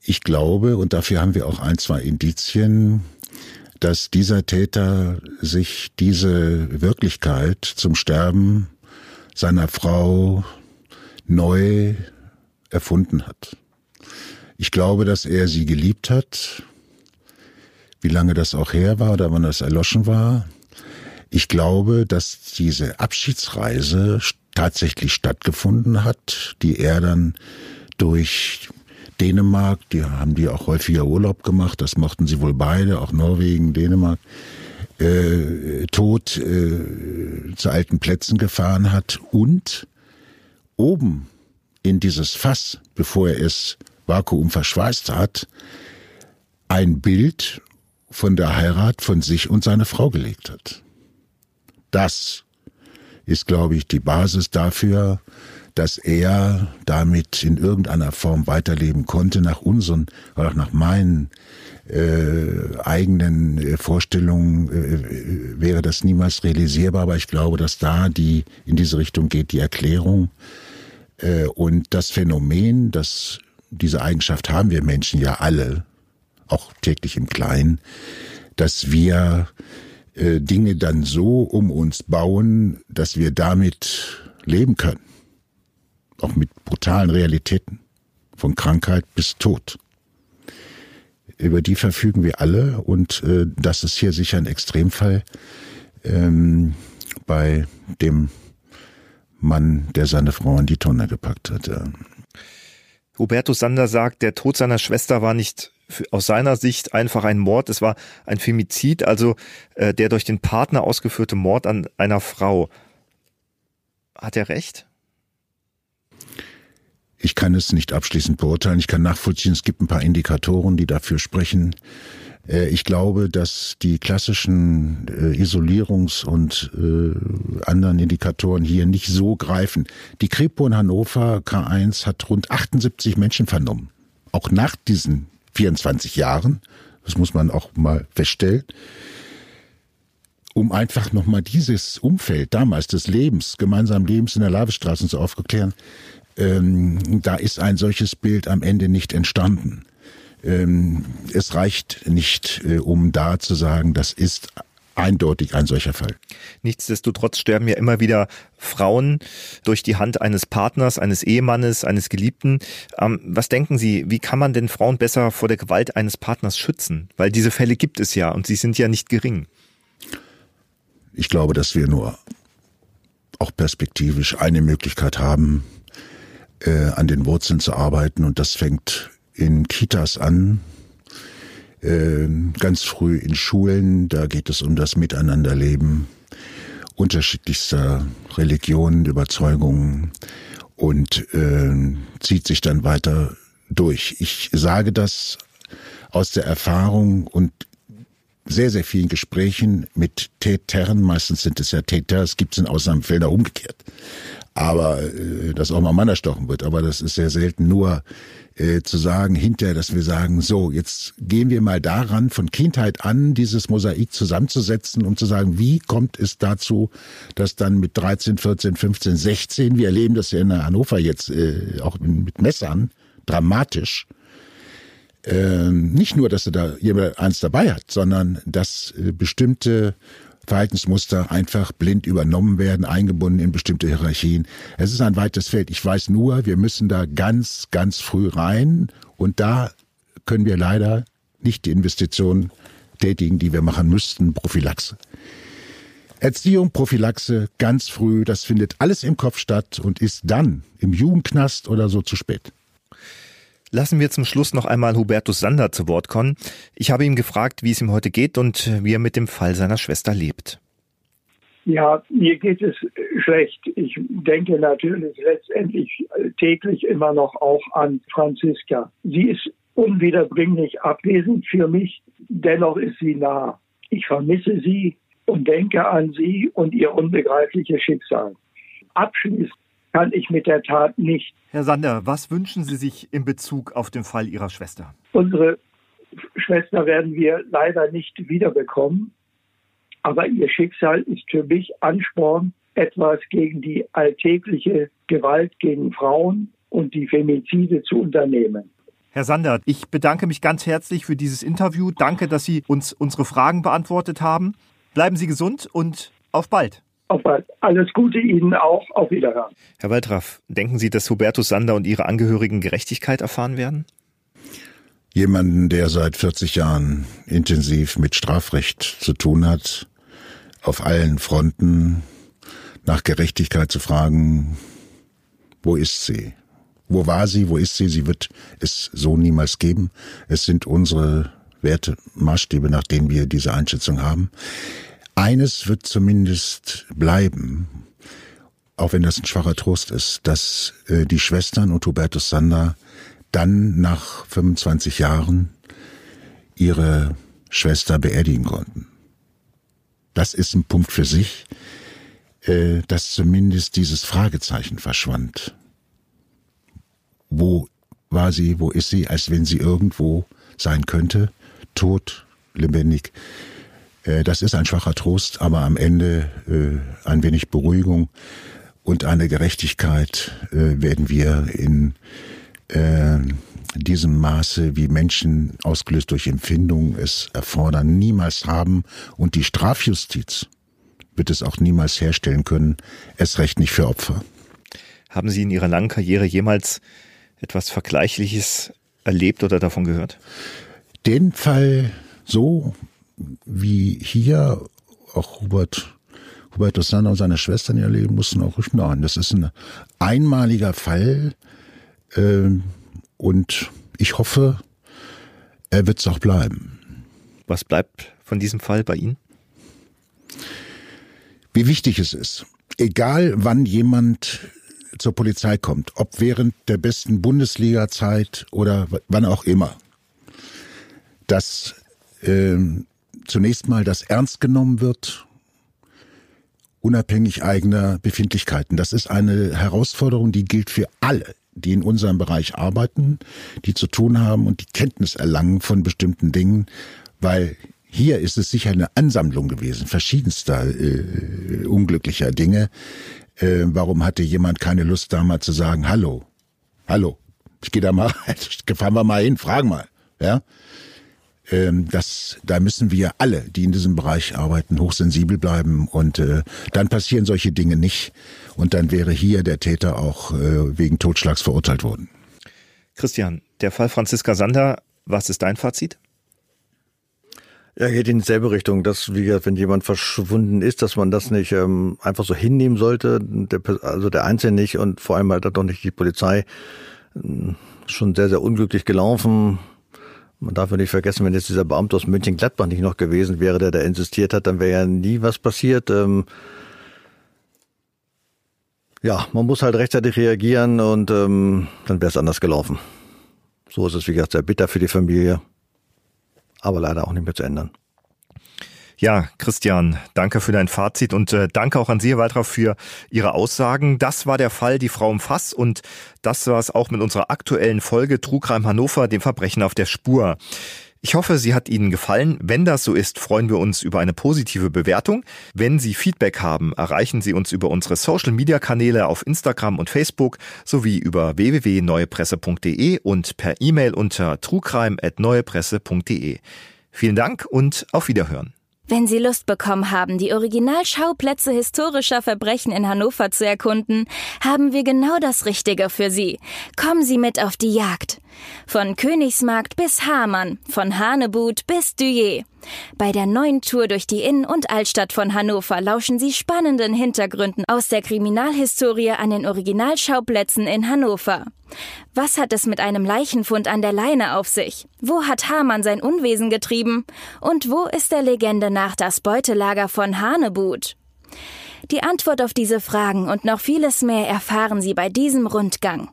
Speaker 9: ich glaube, und dafür haben wir auch ein, zwei Indizien, dass dieser Täter sich diese Wirklichkeit zum Sterben seiner Frau neu erfunden hat. Ich glaube, dass er sie geliebt hat, wie lange das auch her war oder wann das erloschen war. Ich glaube, dass diese Abschiedsreise tatsächlich stattgefunden hat, die er dann durch Dänemark, die haben die auch häufiger Urlaub gemacht, das mochten sie wohl beide, auch Norwegen, Dänemark, äh, tot äh, zu alten Plätzen gefahren hat und oben in dieses Fass, bevor er es Vakuum verschweißt hat, ein Bild von der Heirat von sich und seiner Frau gelegt hat. Das ist, glaube ich, die Basis dafür, dass er damit in irgendeiner Form weiterleben konnte. Nach unseren oder nach meinen äh, eigenen äh, Vorstellungen äh, wäre das niemals realisierbar, aber ich glaube, dass da die in diese Richtung geht die Erklärung äh, und das Phänomen, dass diese Eigenschaft haben wir Menschen ja alle, auch täglich im Kleinen, dass wir äh, Dinge dann so um uns bauen, dass wir damit leben können. Auch mit brutalen Realitäten. Von Krankheit bis Tod. Über die verfügen wir alle und äh, das ist hier sicher ein Extremfall ähm, bei dem Mann, der seine Frau in die Tonne gepackt hat.
Speaker 3: Hubertus Sander sagt, der Tod seiner Schwester war nicht aus seiner Sicht einfach ein Mord, es war ein Femizid, also äh, der durch den Partner ausgeführte Mord an einer Frau. Hat er recht?
Speaker 9: Ich kann es nicht abschließend beurteilen. Ich kann nachvollziehen, es gibt ein paar Indikatoren, die dafür sprechen. Äh, ich glaube, dass die klassischen äh, Isolierungs- und äh, anderen Indikatoren hier nicht so greifen. Die Kripo in Hannover K1 hat rund 78 Menschen vernommen. Auch nach diesen 24 Jahren. Das muss man auch mal feststellen. Um einfach nochmal dieses Umfeld damals des Lebens, gemeinsamen Lebens in der Lavestraße zu aufzuklären, ähm, da ist ein solches Bild am Ende nicht entstanden. Ähm, es reicht nicht, äh, um da zu sagen, das ist eindeutig ein solcher Fall.
Speaker 3: Nichtsdestotrotz sterben ja immer wieder Frauen durch die Hand eines Partners, eines Ehemannes, eines Geliebten. Ähm, was denken Sie, wie kann man denn Frauen besser vor der Gewalt eines Partners schützen? Weil diese Fälle gibt es ja und sie sind ja nicht gering.
Speaker 9: Ich glaube, dass wir nur auch perspektivisch eine Möglichkeit haben, äh, an den Wurzeln zu arbeiten und das fängt in Kitas an, ganz früh in Schulen, da geht es um das Miteinanderleben unterschiedlichster Religionen, Überzeugungen und äh, zieht sich dann weiter durch. Ich sage das aus der Erfahrung und sehr, sehr vielen Gesprächen mit Tätern, meistens sind es ja Täter, es gibt es in Ausnahmefällen umgekehrt. Aber äh, dass auch mal Mann erstochen wird, aber das ist sehr selten nur äh, zu sagen hinterher, dass wir sagen, so, jetzt gehen wir mal daran, von Kindheit an dieses Mosaik zusammenzusetzen, um zu sagen, wie kommt es dazu, dass dann mit 13, 14, 15, 16, wir erleben das ja in Hannover jetzt äh, auch mit Messern, dramatisch, äh, nicht nur, dass er da jemand eins dabei hat, sondern dass äh, bestimmte Verhaltensmuster einfach blind übernommen werden, eingebunden in bestimmte Hierarchien. Es ist ein weites Feld. Ich weiß nur, wir müssen da ganz, ganz früh rein und da können wir leider nicht die Investitionen tätigen, die wir machen müssten, Prophylaxe. Erziehung, Prophylaxe, ganz früh, das findet alles im Kopf statt und ist dann im Jugendknast oder so zu spät.
Speaker 3: Lassen wir zum Schluss noch einmal Hubertus Sander zu Wort kommen. Ich habe ihn gefragt, wie es ihm heute geht und wie er mit dem Fall seiner Schwester lebt.
Speaker 5: Ja, mir geht es schlecht. Ich denke natürlich letztendlich täglich immer noch auch an Franziska. Sie ist unwiederbringlich abwesend für mich, dennoch ist sie nah. Ich vermisse sie und denke an sie und ihr unbegreifliches Schicksal. Abschließend kann ich mit der Tat nicht.
Speaker 3: Herr Sander, was wünschen Sie sich in Bezug auf den Fall Ihrer Schwester?
Speaker 5: Unsere Schwester werden wir leider nicht wiederbekommen, aber ihr Schicksal ist für mich Ansporn, etwas gegen die alltägliche Gewalt gegen Frauen und die Femizide zu unternehmen.
Speaker 3: Herr Sander, ich bedanke mich ganz herzlich für dieses Interview. Danke, dass Sie uns unsere Fragen beantwortet haben. Bleiben Sie gesund und auf bald.
Speaker 5: Auf bald. Alles Gute Ihnen auch. Auf Wiederhören.
Speaker 3: Herr Waldraff, denken Sie, dass Hubertus Sander und Ihre Angehörigen Gerechtigkeit erfahren werden?
Speaker 9: Jemanden, der seit 40 Jahren intensiv mit Strafrecht zu tun hat, auf allen Fronten nach Gerechtigkeit zu fragen, wo ist sie? Wo war sie? Wo ist sie? Sie wird es so niemals geben. Es sind unsere Werte, Maßstäbe, nach denen wir diese Einschätzung haben. Eines wird zumindest bleiben, auch wenn das ein schwacher Trost ist, dass äh, die Schwestern und Hubertus Sander dann nach 25 Jahren ihre Schwester beerdigen konnten. Das ist ein Punkt für sich, äh, dass zumindest dieses Fragezeichen verschwand. Wo war sie, wo ist sie, als wenn sie irgendwo sein könnte, tot, lebendig. Äh, das ist ein schwacher Trost, aber am Ende äh, ein wenig Beruhigung und eine Gerechtigkeit äh, werden wir in diesem Maße, wie Menschen ausgelöst durch Empfindungen es erfordern, niemals haben und die Strafjustiz wird es auch niemals herstellen können, es recht nicht für Opfer.
Speaker 3: Haben Sie in Ihrer langen Karriere jemals etwas Vergleichliches erlebt oder davon gehört?
Speaker 9: Den Fall so wie hier auch Hubert Hubertus Sander und seine Schwestern erleben mussten, auch ich nein. Das ist ein einmaliger Fall äh, und ich hoffe, er wird es auch bleiben.
Speaker 3: Was bleibt von diesem Fall bei Ihnen?
Speaker 9: Wie wichtig es ist, egal wann jemand zur Polizei kommt, ob während der besten Bundesliga-Zeit oder wann auch immer, dass äh, zunächst mal das ernst genommen wird, unabhängig eigener Befindlichkeiten. Das ist eine Herausforderung, die gilt für alle, die in unserem Bereich arbeiten, die zu tun haben und die Kenntnis erlangen von bestimmten Dingen, weil hier ist es sicher eine Ansammlung gewesen, verschiedenster äh, unglücklicher Dinge. Äh, warum hatte jemand keine Lust, da mal zu sagen, hallo, hallo, ich gehe da mal, fahren wir mal hin, fragen mal, ja. Ähm, das, da müssen wir alle, die in diesem Bereich arbeiten, hochsensibel bleiben und äh, dann passieren solche Dinge nicht und dann wäre hier der Täter auch äh, wegen Totschlags verurteilt worden.
Speaker 3: Christian, der Fall Franziska Sander, was ist dein Fazit?
Speaker 4: Ja, geht in dieselbe Richtung, dass, wie gesagt, wenn jemand verschwunden ist, dass man das nicht ähm, einfach so hinnehmen sollte, der, also der Einzelne nicht und vor allem halt doch nicht die Polizei. Hm, schon sehr, sehr unglücklich gelaufen. Man darf ja nicht vergessen, wenn jetzt dieser Beamte aus München-Gladbach nicht noch gewesen wäre, der da insistiert hat, dann wäre ja nie was passiert. Ähm ja, man muss halt rechtzeitig reagieren und ähm, dann wäre es anders gelaufen. So ist es, wie gesagt, sehr bitter für die Familie, aber leider auch nicht mehr zu ändern.
Speaker 3: Ja, Christian, danke für dein Fazit und äh, danke auch an Sie, Herr Waldraf, für Ihre Aussagen. Das war der Fall Die Frau im Fass und das war es auch mit unserer aktuellen Folge Trugreim Hannover, dem Verbrechen auf der Spur. Ich hoffe, sie hat Ihnen gefallen. Wenn das so ist, freuen wir uns über eine positive Bewertung. Wenn Sie Feedback haben, erreichen Sie uns über unsere Social-Media-Kanäle auf Instagram und Facebook sowie über www.neuepresse.de und per E-Mail unter trugreim.neuepresse.de. Vielen Dank und auf Wiederhören.
Speaker 2: Wenn Sie Lust bekommen haben, die Originalschauplätze historischer Verbrechen in Hannover zu erkunden, haben wir genau das Richtige für Sie. Kommen Sie mit auf die Jagd. Von Königsmarkt bis Hamann, von Hanebut bis Duyer. Bei der neuen Tour durch die Innen- und Altstadt von Hannover lauschen Sie spannenden Hintergründen aus der Kriminalhistorie an den Originalschauplätzen in Hannover. Was hat es mit einem Leichenfund an der Leine auf sich? Wo hat Hamann sein Unwesen getrieben? Und wo ist der Legende nach das Beutelager von Hanebut? Die Antwort auf diese Fragen und noch vieles mehr erfahren Sie bei diesem Rundgang.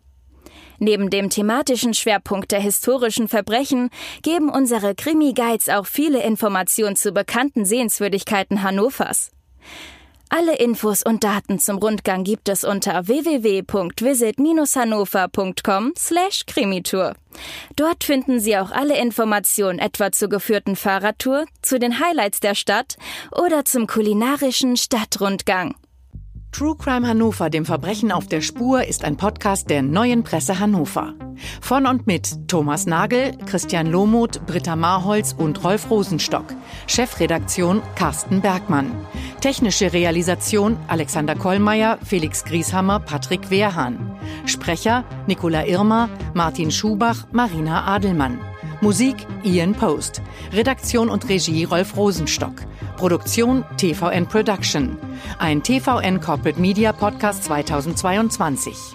Speaker 2: Neben dem thematischen Schwerpunkt der historischen Verbrechen geben unsere Krimi-Guides auch viele Informationen zu bekannten Sehenswürdigkeiten Hannovers. Alle Infos und Daten zum Rundgang gibt es unter www.visit-hannover.com/krimitour. Dort finden Sie auch alle Informationen etwa zur geführten Fahrradtour, zu den Highlights der Stadt oder zum kulinarischen Stadtrundgang.
Speaker 6: True Crime Hannover, dem Verbrechen auf der Spur, ist ein Podcast der Neuen Presse Hannover. Von und mit Thomas Nagel, Christian Lohmuth, Britta Marholz und Rolf Rosenstock. Chefredaktion Carsten Bergmann. Technische Realisation Alexander Kollmeier, Felix Grieshammer, Patrick Wehrhahn. Sprecher Nicola Irmer, Martin Schubach, Marina Adelmann. Musik Ian Post. Redaktion und Regie Rolf Rosenstock. Produktion TVN Production. Ein TVN Corporate Media Podcast 2022.